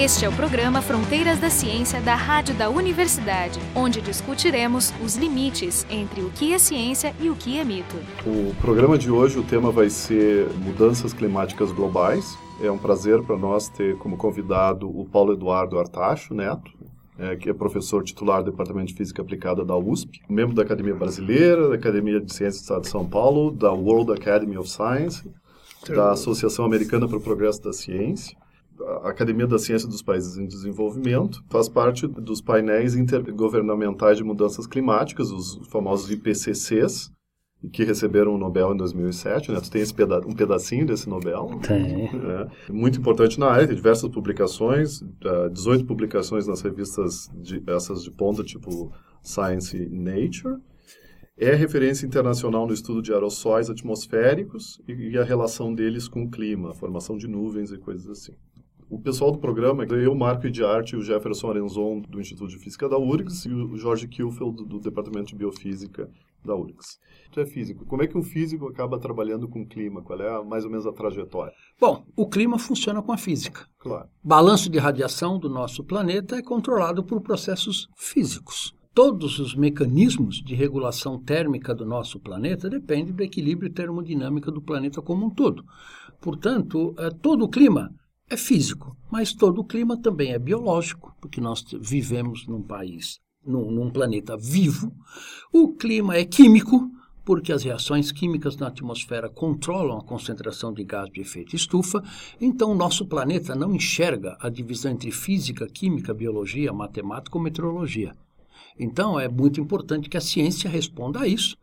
Este é o programa Fronteiras da Ciência da Rádio da Universidade, onde discutiremos os limites entre o que é ciência e o que é mito. O programa de hoje, o tema vai ser mudanças climáticas globais. É um prazer para nós ter como convidado o Paulo Eduardo Artacho Neto, é, que é professor titular do Departamento de Física Aplicada da USP, membro da Academia Brasileira, da Academia de Ciências do Estado de São Paulo, da World Academy of Science, da Associação Americana para o Progresso da Ciência, a Academia da Ciência dos Países em Desenvolvimento, faz parte dos painéis intergovernamentais de mudanças climáticas, os famosos IPCCs, que receberam o Nobel em 2007, né? Tu tem peda um pedacinho desse Nobel. Tem. É, muito importante na área, tem diversas publicações, uh, 18 publicações nas revistas, de, essas de ponta, tipo Science e Nature. É referência internacional no estudo de aerossóis atmosféricos e, e a relação deles com o clima, a formação de nuvens e coisas assim. O pessoal do programa, eu, Marco de Arte, o Jefferson Arenzon, do Instituto de Física da URGS, e o Jorge Kielfeld, do, do Departamento de Biofísica da URGS. Tu é físico. Como é que um físico acaba trabalhando com o clima? Qual é a, mais ou menos a trajetória? Bom, o clima funciona com a física. Claro. Balanço de radiação do nosso planeta é controlado por processos físicos. Todos os mecanismos de regulação térmica do nosso planeta dependem do equilíbrio termodinâmico do planeta como um todo. Portanto, é, todo o clima é físico, mas todo o clima também é biológico, porque nós vivemos num país, num, num planeta vivo. O clima é químico, porque as reações químicas na atmosfera controlam a concentração de gás de efeito estufa, então o nosso planeta não enxerga a divisão entre física, química, biologia, matemática ou meteorologia. Então é muito importante que a ciência responda a isso,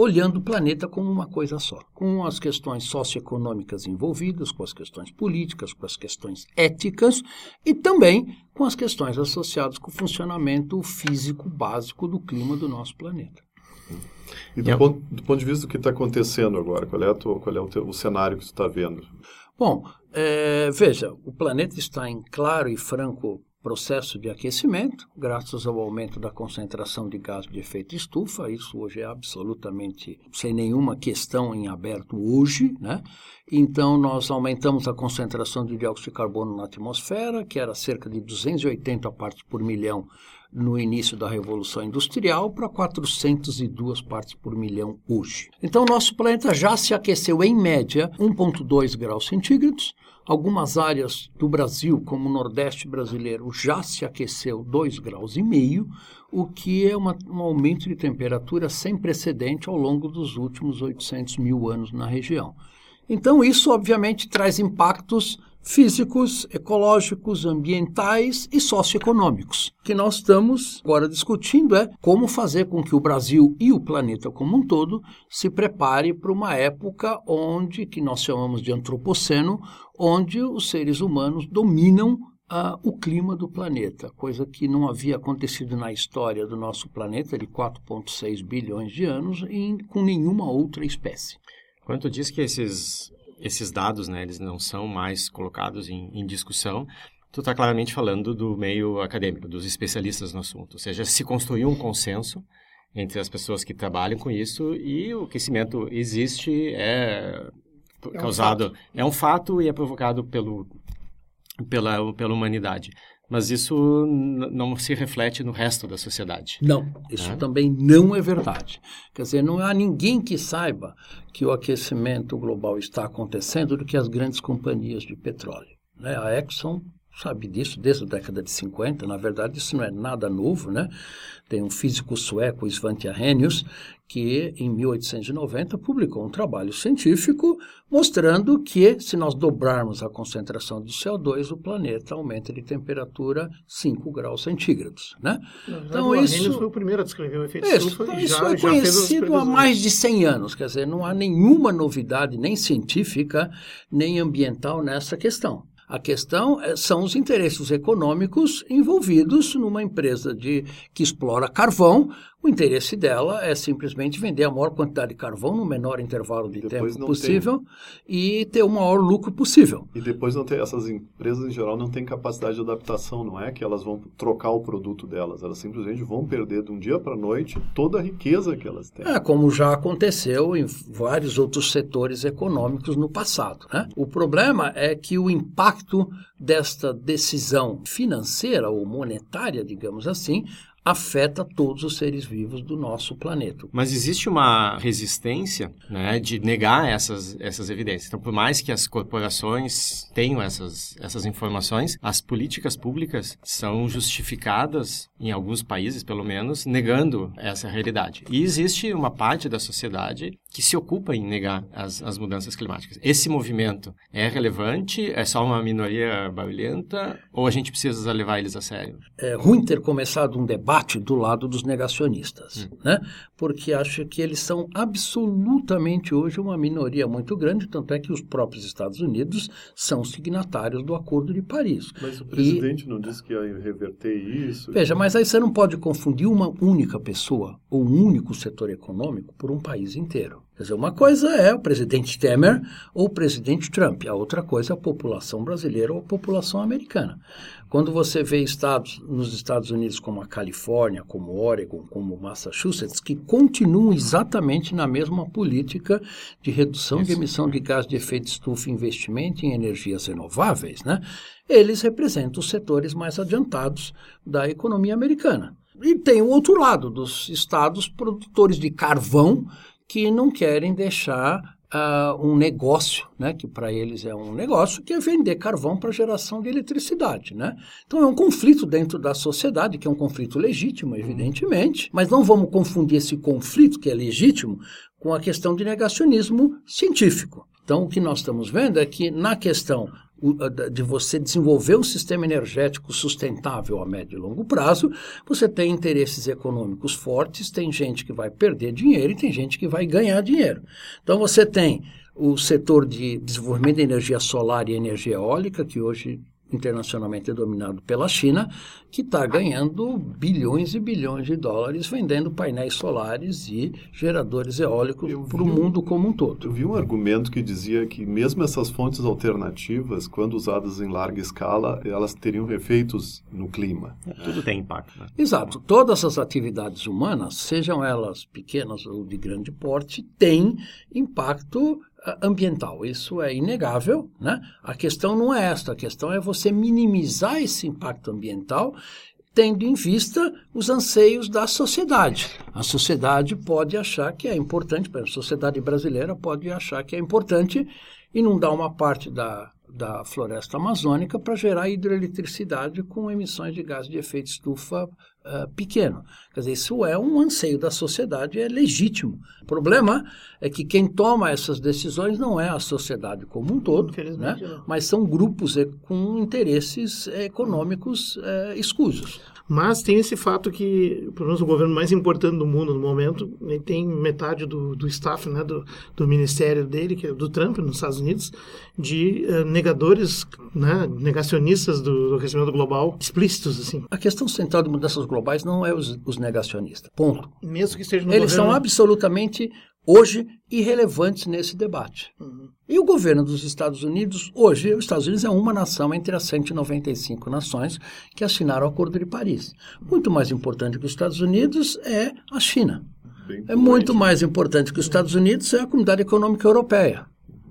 olhando o planeta como uma coisa só, com as questões socioeconômicas envolvidas, com as questões políticas, com as questões éticas e também com as questões associadas com o funcionamento físico básico do clima do nosso planeta. E do, ponto, do ponto, de vista do que está acontecendo agora, qual é, tua, qual é o, teu, o, cenário que você está vendo? Bom, é, veja, o planeta está em claro e franco processo de aquecimento, graças ao aumento da concentração de gás de efeito estufa. Isso hoje é absolutamente sem nenhuma questão em aberto hoje, né? Então nós aumentamos a concentração de dióxido de carbono na atmosfera, que era cerca de 280 partes por milhão no início da Revolução Industrial para 402 partes por milhão hoje. Então, nosso planeta já se aqueceu em média 1,2 graus centígrados. Algumas áreas do Brasil, como o Nordeste brasileiro, já se aqueceu 2,5 graus, e meio, o que é uma, um aumento de temperatura sem precedente ao longo dos últimos 800 mil anos na região. Então, isso obviamente traz impactos físicos, ecológicos, ambientais e socioeconômicos. O que nós estamos agora discutindo é como fazer com que o Brasil e o planeta como um todo se prepare para uma época onde, que nós chamamos de antropoceno, onde os seres humanos dominam Uh, o clima do planeta, coisa que não havia acontecido na história do nosso planeta de 4,6 bilhões de anos em, com nenhuma outra espécie. Quando tu diz que esses, esses dados, né, eles não são mais colocados em, em discussão, tu está claramente falando do meio acadêmico, dos especialistas no assunto. Ou seja, se construiu um consenso entre as pessoas que trabalham com isso e o aquecimento existe, é, é causado... Um é um fato e é provocado pelo, pela, pela humanidade mas isso não se reflete no resto da sociedade. Não, isso é? também não é verdade. Quer dizer, não há ninguém que saiba que o aquecimento global está acontecendo do que as grandes companhias de petróleo. Né? A Exxon sabe disso desde a década de 50. Na verdade, isso não é nada novo, né? Tem um físico sueco, Svante Arrhenius, que em 1890 publicou um trabalho científico mostrando que se nós dobrarmos a concentração de CO2, o planeta aumenta de temperatura 5 graus centígrados, né? Então isso foi o primeiro a descrever o efeito isso, estufa então, isso já, foi conhecido há mais de 100 anos, quer dizer, não há nenhuma novidade nem científica nem ambiental nessa questão. A questão é, são os interesses econômicos envolvidos numa empresa de, que explora carvão. O interesse dela é simplesmente vender a maior quantidade de carvão no menor intervalo de depois tempo possível tem. e ter o maior lucro possível. E depois não tem, essas empresas em geral não têm capacidade de adaptação, não é que elas vão trocar o produto delas, elas simplesmente vão perder de um dia para a noite toda a riqueza que elas têm. É, como já aconteceu em vários outros setores econômicos no passado. Né? O problema é que o impacto impacto desta decisão financeira ou monetária, digamos assim, afeta todos os seres vivos do nosso planeta. Mas existe uma resistência né, de negar essas, essas evidências. Então, por mais que as corporações tenham essas, essas informações, as políticas públicas são justificadas, em alguns países pelo menos, negando essa realidade. E existe uma parte da sociedade que se ocupa em negar as, as mudanças climáticas. Esse movimento é relevante? É só uma minoria barulhenta? Ou a gente precisa levar eles a sério? É ruim ter começado um debate do lado dos negacionistas, hum. né? porque acho que eles são absolutamente hoje uma minoria muito grande, tanto é que os próprios Estados Unidos são signatários do Acordo de Paris. Mas o presidente e, não disse que ia reverter isso? Veja, mas aí você não pode confundir uma única pessoa ou um único setor econômico por um país inteiro. Quer dizer, uma coisa é o presidente Temer ou o presidente Trump, a outra coisa é a população brasileira ou a população americana. Quando você vê estados nos Estados Unidos como a Califórnia, como Oregon, como Massachusetts, que continuam exatamente na mesma política de redução Isso. de emissão de gás de efeito estufa e investimento em energias renováveis, né? eles representam os setores mais adiantados da economia americana. E tem o outro lado, dos estados produtores de carvão, que não querem deixar uh, um negócio, né, que para eles é um negócio, que é vender carvão para geração de eletricidade. Né? Então é um conflito dentro da sociedade, que é um conflito legítimo, evidentemente, mas não vamos confundir esse conflito, que é legítimo, com a questão de negacionismo científico. Então, o que nós estamos vendo é que, na questão de você desenvolver um sistema energético sustentável a médio e longo prazo, você tem interesses econômicos fortes, tem gente que vai perder dinheiro e tem gente que vai ganhar dinheiro. Então você tem o setor de desenvolvimento de energia solar e energia eólica, que hoje internacionalmente dominado pela China, que está ganhando bilhões e bilhões de dólares vendendo painéis solares e geradores eólicos para o mundo como um todo. Eu vi um argumento que dizia que mesmo essas fontes alternativas, quando usadas em larga escala, elas teriam efeitos no clima. É, tudo tem impacto. Né? Exato. Todas as atividades humanas, sejam elas pequenas ou de grande porte, têm impacto ambiental. Isso é inegável, né? A questão não é esta, a questão é você minimizar esse impacto ambiental tendo em vista os anseios da sociedade. A sociedade pode achar que é importante, a sociedade brasileira pode achar que é importante inundar uma parte da, da floresta amazônica para gerar hidroeletricidade com emissões de gás de efeito estufa uh, pequeno. Quer dizer, isso é um anseio da sociedade, é legítimo. O problema é que quem toma essas decisões não é a sociedade como um todo, né? mas são grupos com interesses econômicos uh, escusos. Mas tem esse fato que, pelo menos o governo mais importante do mundo no momento, ele tem metade do, do staff, né, do, do ministério dele, que é do Trump, nos Estados Unidos, de uh, negadores, né, negacionistas do, do aquecimento global, explícitos, assim. A questão central de mudanças globais não é os, os negacionistas, ponto. Mesmo que esteja no Eles governo... são absolutamente hoje irrelevantes nesse debate. Uhum. E o governo dos Estados Unidos, hoje, os Estados Unidos é uma nação entre as 195 nações que assinaram o Acordo de Paris. Muito mais importante que os Estados Unidos é a China. Bem é muito mais importante que os Estados Unidos é a Comunidade Econômica Europeia.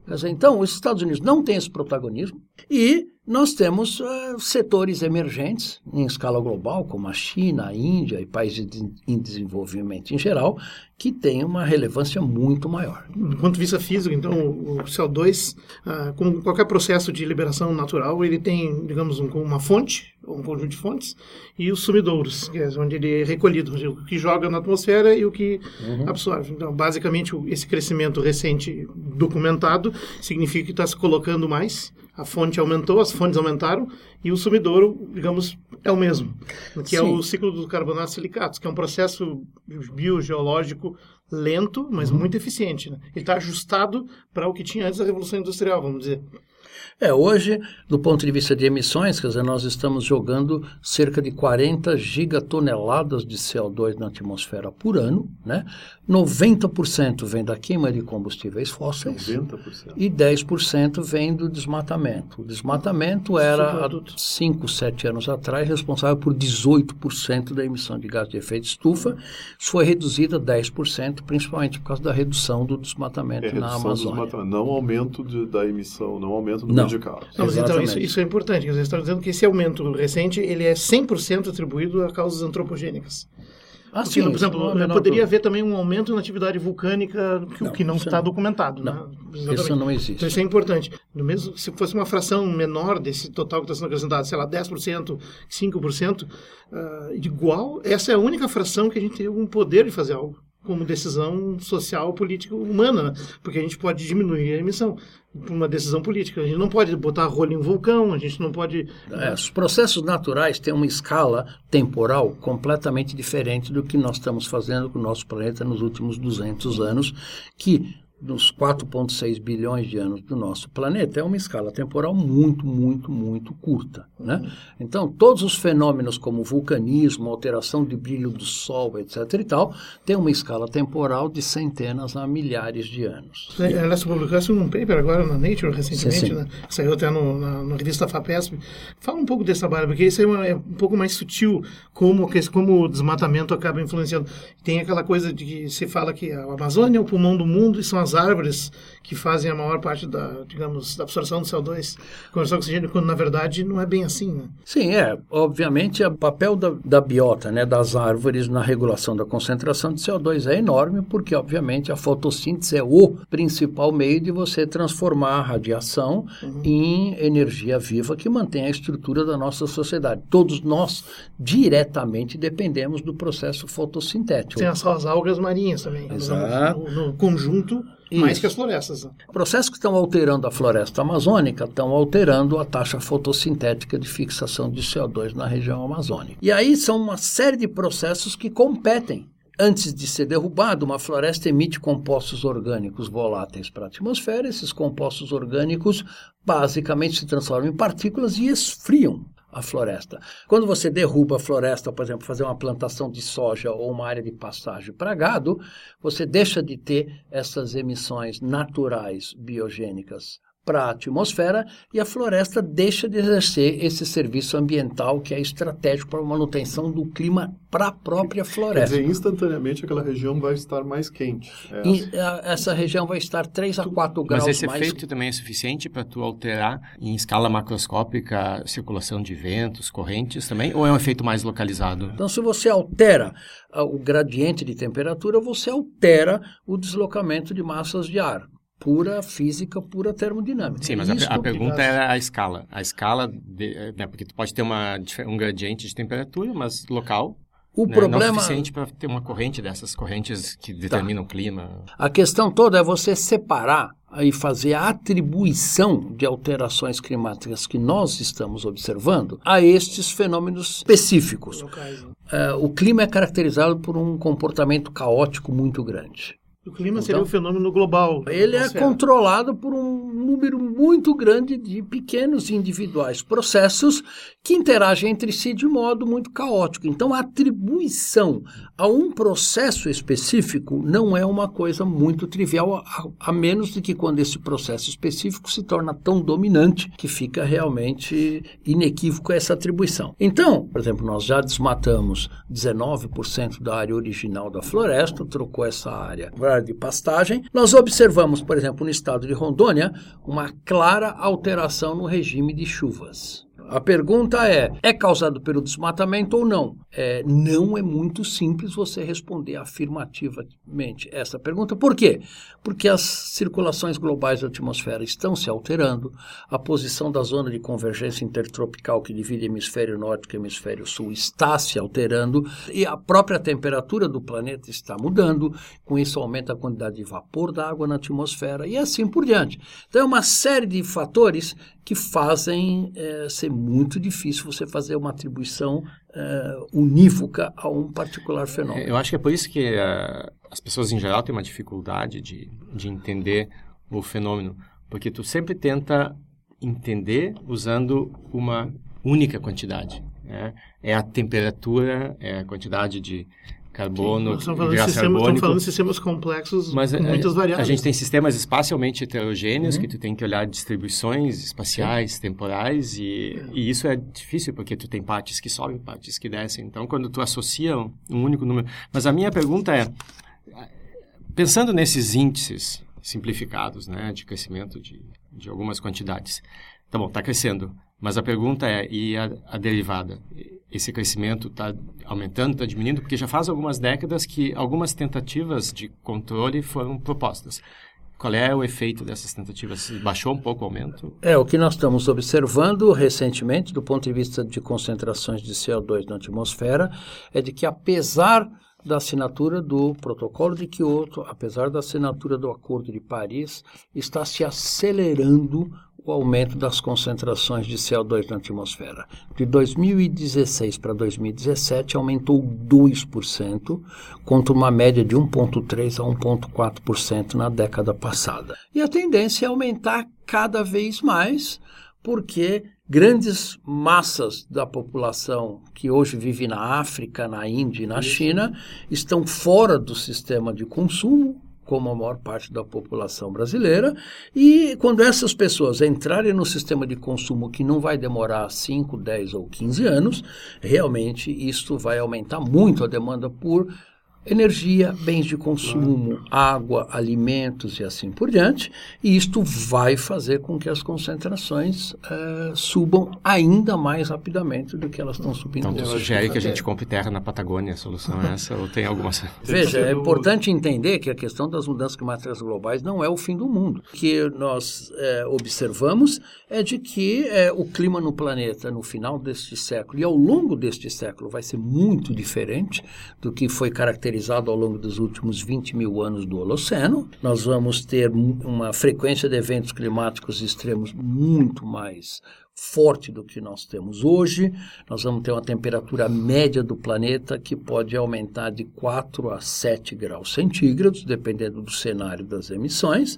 Dizer, então, os Estados Unidos não têm esse protagonismo e nós temos uh, setores emergentes em escala global, como a China, a Índia e países de, em desenvolvimento em geral, que têm uma relevância muito maior. Do ponto de vista físico, então, o CO2, uh, ah, como qualquer processo de liberação natural, ele tem, digamos, um, uma fonte, um conjunto de fontes, e os sumidouros, que é onde ele é recolhido, o que joga na atmosfera e o que uhum. absorve. Então, basicamente, esse crescimento recente documentado significa que está se colocando mais a fonte aumentou, as fontes aumentaram e o sumidouro, digamos, é o mesmo, que Sim. é o ciclo do carbonato silicatos, que é um processo biogeológico lento, mas uhum. muito eficiente. Né? Ele está ajustado para o que tinha antes da Revolução Industrial, vamos dizer. É, hoje, do ponto de vista de emissões, quer dizer, nós estamos jogando cerca de 40 gigatoneladas de CO2 na atmosfera por ano, né? 90% vem da queima de combustíveis fósseis 90%. e 10% vem do desmatamento. O desmatamento era, há 5, 7 anos atrás, responsável por 18% da emissão de gás de efeito estufa. Isso foi reduzido a 10%, principalmente por causa da redução do desmatamento é, na Amazônia. Desmatamento, não aumento de, da emissão, não aumento aumento Não. número de casos. Não, mas então isso, isso é importante. Quer dizer, Você está dizendo que esse aumento recente ele é 100% atribuído a causas antropogênicas. Ah, Porque, por isso exemplo, não menor poderia haver também um aumento na atividade vulcânica que, Não, que não está não. documentado. Não, né? isso não existe. Então isso é importante. No mesmo, se fosse uma fração menor desse total que está sendo acrescentado, sei lá, 10%, 5%, ah, igual, essa é a única fração que a gente tem algum poder de fazer algo como decisão social, política, humana, né? porque a gente pode diminuir a emissão por uma decisão política. A gente não pode botar rolho em vulcão, a gente não pode... É, os processos naturais têm uma escala temporal completamente diferente do que nós estamos fazendo com o nosso planeta nos últimos 200 anos, que nos 4,6 bilhões de anos do nosso planeta é uma escala temporal muito, muito, muito curta. Né? Então, todos os fenômenos como vulcanismo, alteração de brilho do Sol, etc. e tal, têm uma escala temporal de centenas a milhares de anos. Aliás, publicou-se um paper agora na Nature recentemente, Sim, sim. né? saiu até no, na, na revista FAPESP. Fala um pouco desse trabalho, porque isso é, uma- é um pouco mais sutil, como, como o desmatamento acaba influenciando. Tem aquela coisa de que se fala que a Amazônia é o pulmão do mundo e são as árvores que fazem a maior parte da, digamos, da absorção do CO2, conversão oxigênio, quando na verdade não é bem assim, né? Sim, é. Obviamente, o papel da, da biota, né, das árvores na regulação da concentração de CO2 é enorme, porque, obviamente, a fotossíntese é o principal meio de você transformar a radiação em energia viva que mantém a estrutura da nossa sociedade. Todos nós, diretamente, dependemos do processo fotossintético. Tem as, as algas marinhas também, Exato. no, no conjunto, mais Isso. que as florestas. né? Processos que estão alterando a floresta amazônica estão alterando a taxa fotossintética de fixação de CO2 na região amazônica. E aí são uma série de processos que competem. Antes de ser derrubado, uma floresta emite compostos orgânicos voláteis para a atmosfera. Esses compostos orgânicos basicamente se transformam em partículas e esfriam a floresta. Quando você derruba a floresta, por exemplo, fazer uma plantação de soja ou uma área de pastagem para gado, você deixa de ter essas emissões naturais biogênicas para a atmosfera e a floresta deixa de exercer esse serviço ambiental que é estratégico para a manutenção do clima para a própria Quer floresta. dizer, instantaneamente aquela região vai estar mais quente. É E a- essa região vai estar 3 a 4 graus Mas esse mais efeito também é suficiente para tu alterar em escala macroscópica a circulação de ventos, correntes também? Ou é um efeito mais localizado? Então, se você altera ah, o gradiente de temperatura, você altera o deslocamento de massas de ar. Pura física, pura termodinâmica. Sim, mas a, a pergunta era a escala. A escala, de, né, porque tu pode ter uma, um gradiente de temperatura, mas local, o né, não problema, suficiente para ter uma corrente dessas correntes que determinam o clima. a questão toda é você separar e fazer a atribuição de alterações climáticas que nós estamos observando a estes fenômenos específicos. Né? Eh, o clima é caracterizado por um comportamento caótico muito grande. O clima seria Então, o fenômeno global. Ele é atmosfera. controlado por um número muito grande de pequenos individuais processos que interagem entre si de modo muito caótico. Então, a atribuição a um processo específico não é uma coisa muito trivial, a, a menos de que quando esse processo específico se torna tão dominante que fica realmente inequívoco essa atribuição. Então, por exemplo, nós já desmatamos 19% da área original da floresta, trocou essa área de pastagem. Nós observamos, por exemplo, no estado de Rondônia, uma clara alteração no regime de chuvas. A pergunta é: é causado pelo desmatamento ou não? É, não é muito simples você responder afirmativamente essa pergunta. Por quê? Porque as circulações globais da atmosfera estão se alterando, a posição da zona de convergência intertropical que divide hemisfério norte e hemisfério sul está se alterando e a própria temperatura do planeta está mudando. Com isso, aumenta a quantidade de vapor da água na atmosfera e assim por diante. Então, é uma série de fatores que fazem eh, ser muito difícil você fazer uma atribuição eh, unívoca a um particular fenômeno. Eu acho que é por isso que eh, as pessoas em geral têm uma dificuldade de, de entender o fenômeno, porque tu sempre tenta entender usando uma única quantidade. Né? É a temperatura, é a quantidade de carbono, Nós estamos falando, de gás sistemas, estamos carbônico. falando de sistemas complexos Mas com a, muitas a variáveis. gente tem sistemas espacialmente heterogêneos Uhum. que tu tem que olhar distribuições espaciais, temporais e, e isso é difícil porque tu tem partes que sobem, partes que descem. Então, quando tu associa um, um único número... Mas a minha pergunta é, pensando nesses índices simplificados, né, de crescimento de, de algumas quantidades. Tá bom, está crescendo. Mas a pergunta é, e a, a derivada? Esse crescimento está aumentando, está diminuindo? Porque já faz algumas décadas que algumas tentativas de controle foram propostas. Qual é o efeito dessas tentativas? Baixou um pouco o aumento? É, o que nós estamos observando recentemente, do ponto de vista de concentrações de CO2 na atmosfera, é de que apesar da assinatura do Protocolo de Kyoto, apesar da assinatura do Acordo de Paris, está se acelerando o aumento das concentrações de CO2 na atmosfera. De 2016 para 2017 aumentou 2%, contra uma média de 1,3% a 1,4% na década passada. E a tendência é aumentar cada vez mais, porque grandes massas da população que hoje vive na África, na Índia e na China estão fora do sistema de consumo, como a maior parte da população brasileira, e quando essas pessoas entrarem no sistema de consumo que não vai demorar 5, 10 ou 15 anos, realmente isto vai aumentar muito a demanda por energia, bens de consumo, água, alimentos e assim por diante, e isto vai fazer com que as concentrações uh, subam ainda mais rapidamente do que elas estão subindo. Então, tu sugere que a gente compre terra na Patagônia, a solução é essa, ou tem alguma... Veja, é importante entender que a questão das mudanças climáticas globais não é o fim do mundo. O que nós é, observamos é de que é, o clima no planeta no final deste século e ao longo deste século vai ser muito diferente do que foi caracterizado caracterizado ao longo dos últimos 20 mil anos do Holoceno. Nós vamos ter uma frequência de eventos climáticos extremos muito mais forte do que nós temos hoje. Nós vamos ter uma temperatura média do planeta que pode aumentar de 4 a 7 graus centígrados, dependendo do cenário das emissões,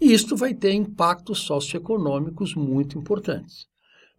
e isto vai ter impactos socioeconômicos muito importantes.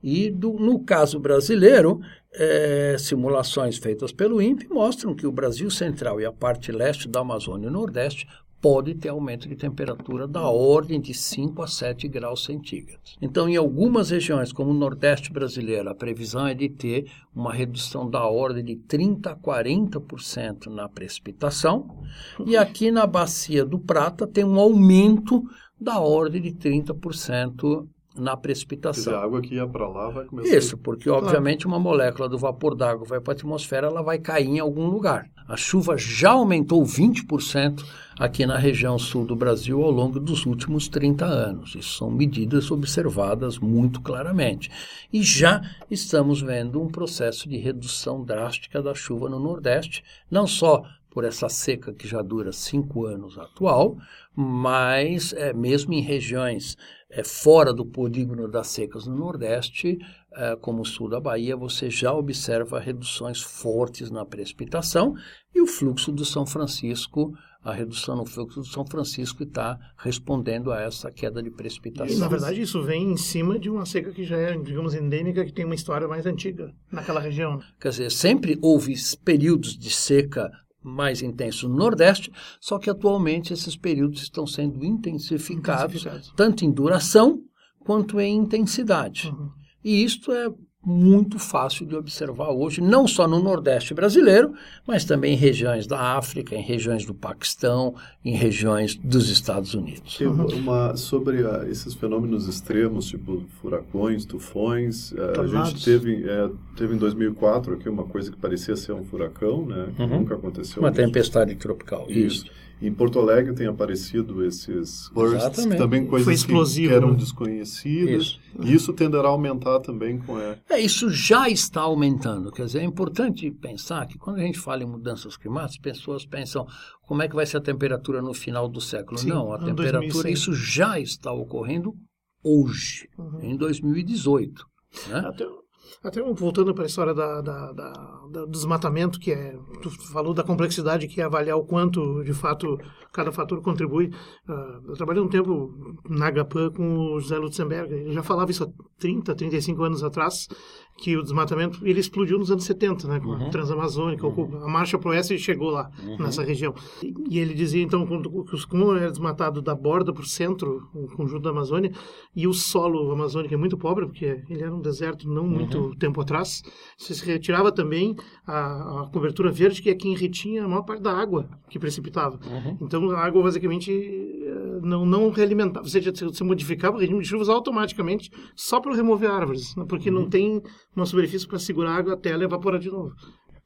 E do, no caso brasileiro, é, simulações feitas pelo INPE mostram que o Brasil Central e a parte leste da Amazônia e Nordeste pode ter aumento de temperatura da ordem de 5 a 7 graus centígrados. Então, em algumas regiões, como o Nordeste brasileiro, a previsão é de ter uma redução da ordem de 30 a 40% na precipitação, e aqui na Bacia do Prata tem um aumento da ordem de 30% na precipitação. a água que ia para lá vai começar. Isso, porque obviamente uma molécula do vapor d'água vai para a atmosfera, ela vai cair em algum lugar. A chuva já aumentou 20% aqui na região sul do Brasil ao longo dos últimos 30 anos. Isso são medidas observadas muito claramente. E já estamos vendo um processo de redução drástica da chuva no Nordeste, não só por essa seca que já dura cinco anos atual, mas é, mesmo em regiões é, fora do polígono das secas no Nordeste, é, como o sul da Bahia, você já observa reduções fortes na precipitação e o fluxo do São Francisco, a redução no fluxo do São Francisco está respondendo a essa queda de precipitação. E, na verdade, isso vem em cima de uma seca que já é, digamos, endêmica, que tem uma história mais antiga naquela região. Quer dizer, sempre houve períodos de seca mais intenso no Nordeste, só que atualmente esses períodos estão sendo intensificados, intensificados. tanto em duração quanto em intensidade. Uhum. E isto é muito fácil de observar hoje, não só no Nordeste brasileiro, mas também em regiões da África, em regiões do Paquistão, em regiões dos Estados Unidos. Uma, sobre uh, esses fenômenos extremos, tipo furacões, tufões, uh, a gente teve, é, teve em 2004 aqui uma coisa que parecia ser um furacão, né? Uhum. Nunca aconteceu. Uma tempestade tropical. Isso. isso. Em Porto Alegre tem aparecido esses bursts, também coisas que eram né? desconhecidas. Isso. E isso tenderá a aumentar também com a... É, isso já está aumentando. Quer dizer, é importante pensar que quando a gente fala em mudanças climáticas, pessoas pensam como é que vai ser a temperatura no final do século. Sim, Não, a temperatura, 2006. isso já está ocorrendo hoje, uhum. em 2018. Né? Até, até voltando para a história da, da, da, do desmatamento, que é, tu falou da complexidade que é avaliar o quanto, de fato, cada fator contribui. Uh, eu trabalhei um tempo na HPAN com o José Lutzenberg, ele já falava isso há 30, 35 anos atrás, que o desmatamento ele explodiu nos anos 70, né, com uhum. a Transamazônica, uhum. a marcha para o oeste chegou lá, uhum. nessa região. E ele dizia, então, que como era desmatado da borda para o centro, o conjunto da Amazônia, e o solo amazônico é muito pobre, porque ele era um deserto não muito uhum. tempo atrás, se retirava também a, a, cobertura verde, que é quem retinha a maior parte da água que precipitava. Uhum. Então, a água basicamente não, não realimentava, ou seja, você modificava o regime de chuvas automaticamente só para remover árvores, né? porque uhum. não tem uma superfície para segurar a água até ela evaporar de novo.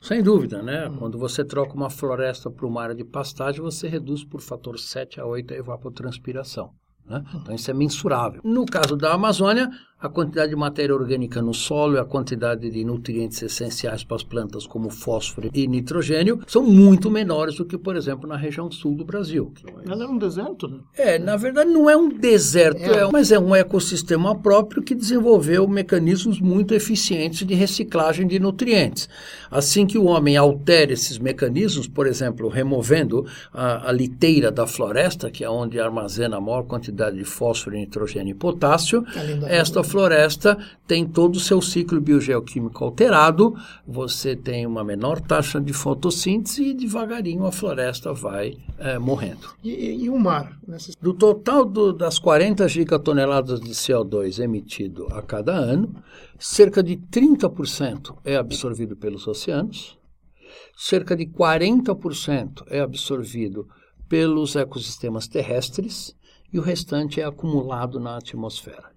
Sem dúvida, né? Uhum. Quando você troca uma floresta para uma área de pastagem, você reduz por fator 7 a 8 a evapotranspiração. Né? Então, isso é mensurável. No caso da Amazônia, a quantidade de matéria orgânica no solo e a quantidade de nutrientes essenciais para as plantas, como fósforo e nitrogênio, são muito menores do que, por exemplo, na região sul do Brasil. Ela é um deserto, né? É, na verdade, não é um deserto, é. É, mas é um ecossistema próprio que desenvolveu mecanismos muito eficientes de reciclagem de nutrientes. Assim que o homem altera esses mecanismos, por exemplo, removendo a, a liteira da floresta, que é onde armazena a maior quantidade de fósforo, nitrogênio e potássio, esta floresta tem todo o seu ciclo biogeoquímico alterado, você tem uma menor taxa de fotossíntese e devagarinho a floresta vai é, morrendo. E, e, o mar? Do total do, das 40 gigatoneladas de CO2 emitido a cada ano, cerca de 30% é absorvido pelos oceanos, cerca de 40% é absorvido pelos ecossistemas terrestres e o restante é acumulado na atmosfera.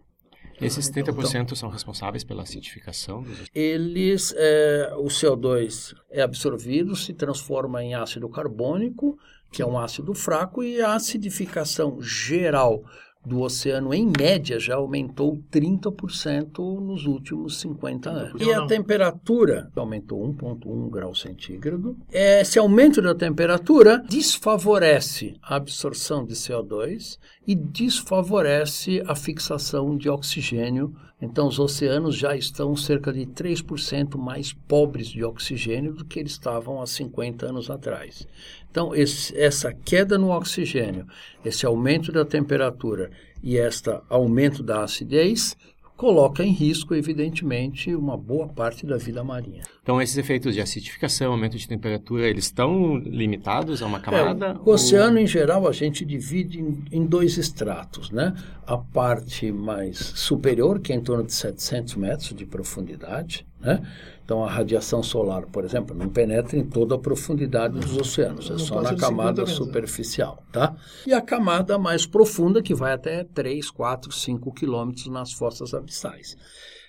Esses 30% então, são responsáveis pela acidificação? Dos... Eles, é, o CO2 é absorvido, se transforma em ácido carbônico, que é um ácido fraco, e a acidificação geral do oceano, em média, já aumentou 30% nos últimos 50 anos. E a temperatura aumentou 1,1 grau centígrado. Esse aumento da temperatura desfavorece a absorção de CO2 e desfavorece a fixação de oxigênio. Então, os oceanos já estão cerca de 3% mais pobres de oxigênio do que eles estavam há 50 anos atrás. Então, esse, essa queda no oxigênio, esse aumento da temperatura e este aumento da acidez coloca em risco, evidentemente, uma boa parte da vida marinha. Então, esses efeitos de acidificação, aumento de temperatura, eles estão limitados a uma camada? É, o oceano, ou... em geral, a gente divide em, em, dois estratos, né? A parte mais superior, que é em torno de 700 metros de profundidade, né? Então, a radiação solar, por exemplo, não penetra em toda a profundidade dos oceanos, é só na camada superficial, tá? E a camada mais profunda, que vai até 3, 4, 5 quilômetros nas fossas abissais.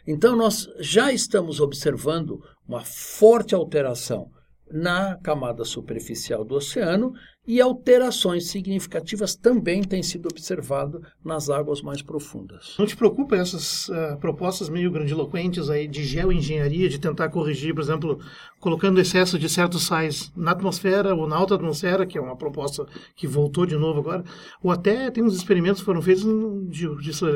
Então, nós já estamos observando uma forte alteração na camada superficial do oceano e alterações significativas também têm sido observadas nas águas mais profundas. Não te preocupa essas uh, propostas meio grandiloquentes aí de geoengenharia, de tentar corrigir, por exemplo, colocando excesso de certos sais na atmosfera ou na alta atmosfera, que é uma proposta que voltou de novo agora, ou até tem uns experimentos que foram feitos de,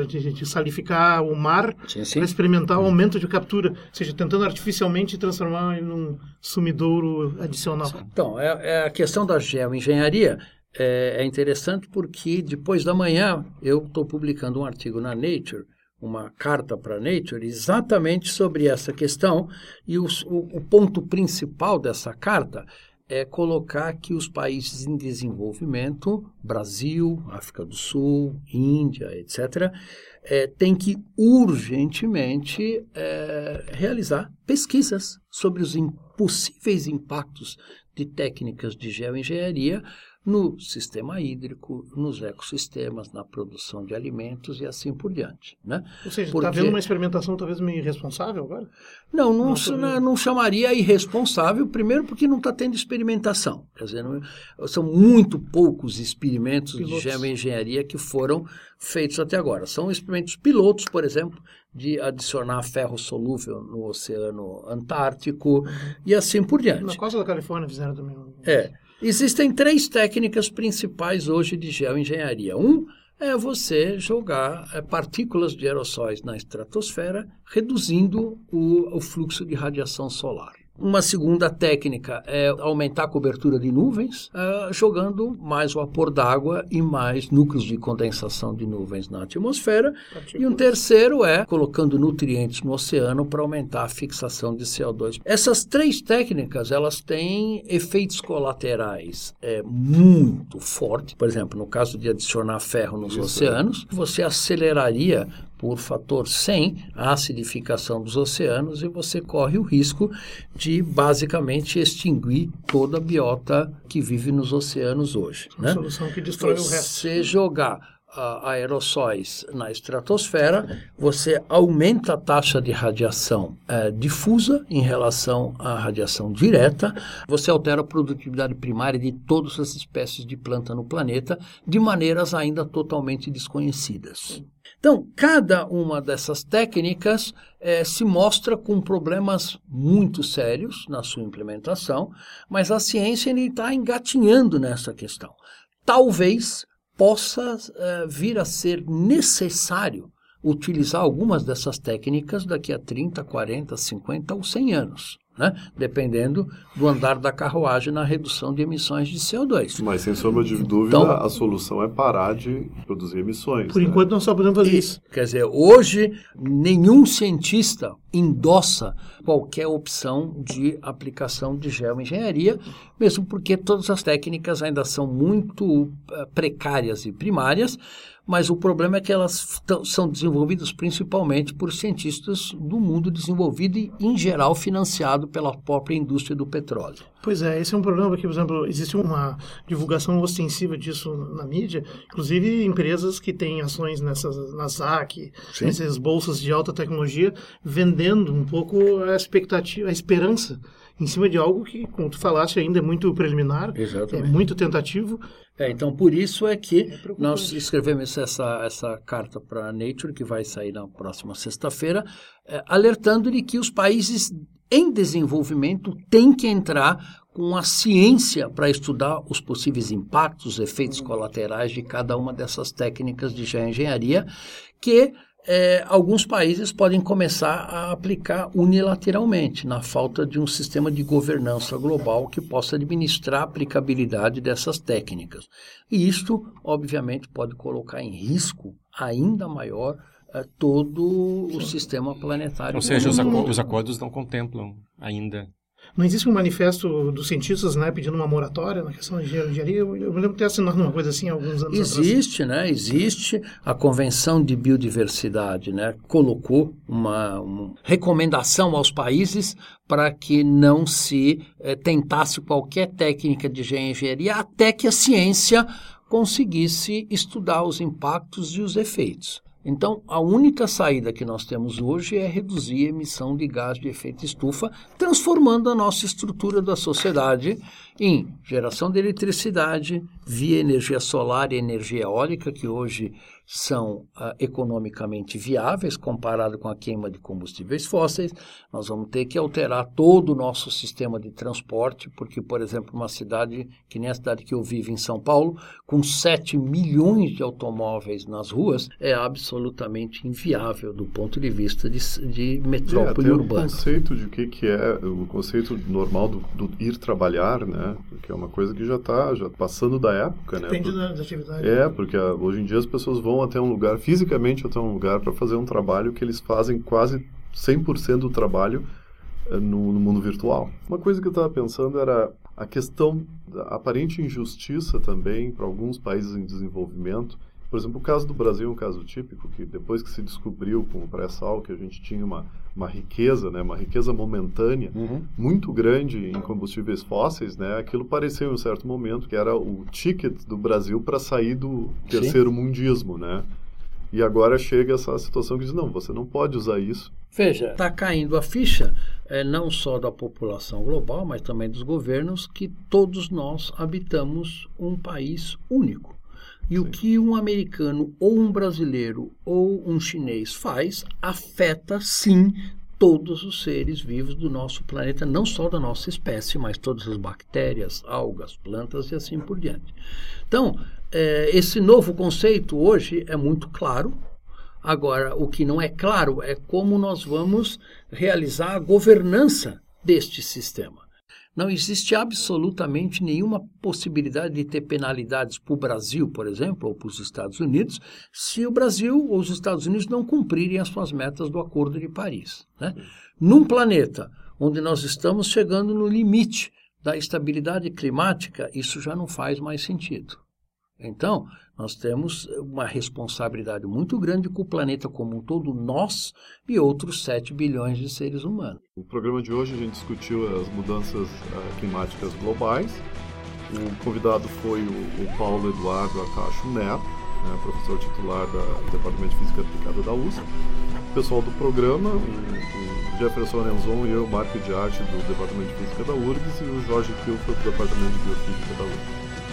de, de salificar o mar para experimentar o aumento de captura, ou seja, tentando artificialmente transformar em um sumidouro adicional. Então, é, é a questão da geoengenharia é, é interessante porque depois da manhã eu estou publicando um artigo na Nature, uma carta para Nature, exatamente sobre essa questão. E o, o, o ponto principal dessa carta é colocar que os países em desenvolvimento, Brasil, África do Sul, Índia, etc., é, têm que urgentemente é, realizar pesquisas sobre os possíveis impactos de técnicas de geoengenharia no sistema hídrico, nos ecossistemas, na produção de alimentos e assim por diante. Né? Ou seja, está havendo uma experimentação talvez meio irresponsável agora? Não, não, não, não chamaria irresponsável, primeiro porque não está tendo experimentação. Quer dizer, não, são muito poucos experimentos pilotos. de geoengenharia que foram feitos até agora. São experimentos pilotos, por exemplo, de adicionar ferro solúvel no Oceano Antártico uhum. e assim por diante. Na costa da Califórnia fizeram também. É. Existem três técnicas principais hoje de geoengenharia. Um é você jogar é, partículas de aerossóis na estratosfera, reduzindo o, o fluxo de radiação solar. Uma segunda técnica é aumentar a cobertura de nuvens, uh, jogando mais vapor d'água e mais núcleos de condensação de nuvens na atmosfera. E um terceiro é colocando nutrientes no oceano para aumentar a fixação de CO2. Essas três técnicas elas têm efeitos colaterais é, muito fortes. Por exemplo, no caso de adicionar ferro nos Isso oceanos, é. você aceleraria por fator 100 a acidificação dos oceanos e você corre o risco de basicamente extinguir toda a biota que vive nos oceanos hoje. Uma né? solução que destrói você o resto. Você jogar aerossóis na estratosfera, você aumenta a taxa de radiação é, difusa em relação à radiação direta, você altera a produtividade primária de todas as espécies de planta no planeta de maneiras ainda totalmente desconhecidas. Então, cada uma dessas técnicas é, se mostra com problemas muito sérios na sua implementação, mas a ciência está engatinhando nessa questão. Talvez possa uh, vir a ser necessário utilizar algumas dessas técnicas daqui a 30, 40, 50 ou 100 anos né? dependendo do andar da carruagem na redução de emissões de CO2. Mas, sem sombra de dúvida, então, a solução é parar de produzir emissões. Por né? enquanto, nós só podemos fazer isso. Quer dizer, hoje, nenhum cientista endossa qualquer opção de aplicação de geoengenharia, mesmo porque todas as técnicas ainda são muito uh, precárias e primárias, mas o problema é que elas são desenvolvidas principalmente por cientistas do mundo desenvolvido e, em geral, financiado pela própria indústria do petróleo. Pois é, esse é um problema porque, por exemplo, existe uma divulgação ostensiva disso na mídia, inclusive empresas que têm ações nessas, na SAC, Sim. nessas bolsas de alta tecnologia, vendendo um pouco a expectativa, a esperança em cima de algo que, como tu falaste, ainda é muito preliminar, Exatamente. é muito tentativo. É, então, por isso é que é nós escrevemos essa, essa carta para a Nature, que vai sair na próxima sexta-feira, é, alertando de que os países em desenvolvimento têm que entrar com a ciência para estudar os possíveis impactos, efeitos colaterais de cada uma dessas técnicas de geoengenharia, que é, alguns países podem começar a aplicar unilateralmente, na falta de um sistema de governança global que possa administrar a aplicabilidade dessas técnicas. E isto, obviamente, pode colocar em risco ainda maior é, todo o sistema planetário. Ou seja, os, os acordos não contemplam ainda não existe um manifesto dos cientistas né, pedindo uma moratória na questão de engenharia? Eu, me lembro de ter assinado uma coisa assim há alguns anos Existe, atrás. né? Existe. A Convenção de Biodiversidade né, colocou uma, uma recomendação aos países para que não se eh, tentasse qualquer técnica de engenharia até que a ciência conseguisse estudar os impactos e os efeitos. Então, a única saída que nós temos hoje é reduzir a emissão de gás de efeito estufa, transformando a nossa estrutura da sociedade em geração de eletricidade via energia solar e energia eólica, que hoje são uh, economicamente viáveis comparado com a queima de combustíveis fósseis. Nós vamos ter que alterar todo o nosso sistema de transporte, porque, por exemplo, uma cidade, que nem a cidade que eu vivo em São Paulo, com 7 milhões de automóveis nas ruas, é absolutamente inviável do ponto de vista de, de metrópole é, urbana. o conceito de o que, que é o conceito normal do, do, ir trabalhar, né? Que é uma coisa que já está já passando da época, Depende né? Depende da atividade. É, porque ah, hoje em dia as pessoas vão até um lugar, fisicamente até um lugar, para fazer um trabalho que eles fazem quase 100% do trabalho uh, no, no, mundo virtual. Uma coisa que eu estava pensando era a questão da aparente injustiça também para alguns países em desenvolvimento. Por exemplo, o caso do Brasil é um caso típico, que depois que se descobriu com o pré-sal que a gente tinha uma, uma riqueza, né, uma riqueza momentânea uhum. muito grande em combustíveis fósseis, né, aquilo pareceu em um certo momento que era o ticket do Brasil para sair do terceiro Sim. mundismo, né? E agora chega essa situação que diz, não, você não pode usar isso. Veja, está caindo a ficha, é, não só da população global, mas também dos governos, que todos nós habitamos um país único. E Sim. o que um americano ou um brasileiro ou um chinês faz afeta sim todos os seres vivos do nosso planeta, não só da nossa espécie, mas todas as bactérias, algas, plantas e assim por diante. Então, é, esse novo conceito hoje é muito claro. Agora, o que não é claro é como nós vamos realizar a governança deste sistema. Não existe absolutamente nenhuma possibilidade de ter penalidades para o Brasil, por exemplo, ou para os Estados Unidos, se o Brasil ou os Estados Unidos não cumprirem as suas metas do Acordo de Paris. Né? Num planeta onde nós estamos chegando no limite da estabilidade climática, isso já não faz mais sentido. Então, nós temos uma responsabilidade muito grande com o planeta como um todo, nós e outros 7 bilhões de seres humanos. No programa de hoje a gente discutiu as mudanças uh, climáticas globais. O convidado foi o, Paulo Eduardo Artacho Neto, né, professor titular do Departamento de Física Aplicada da USP. O pessoal do programa, o, Jefferson Enzon e eu, Marco de Arte, do Departamento de Física da URGS, e o Jorge Kilfer, do Departamento de Biofísica da URGS.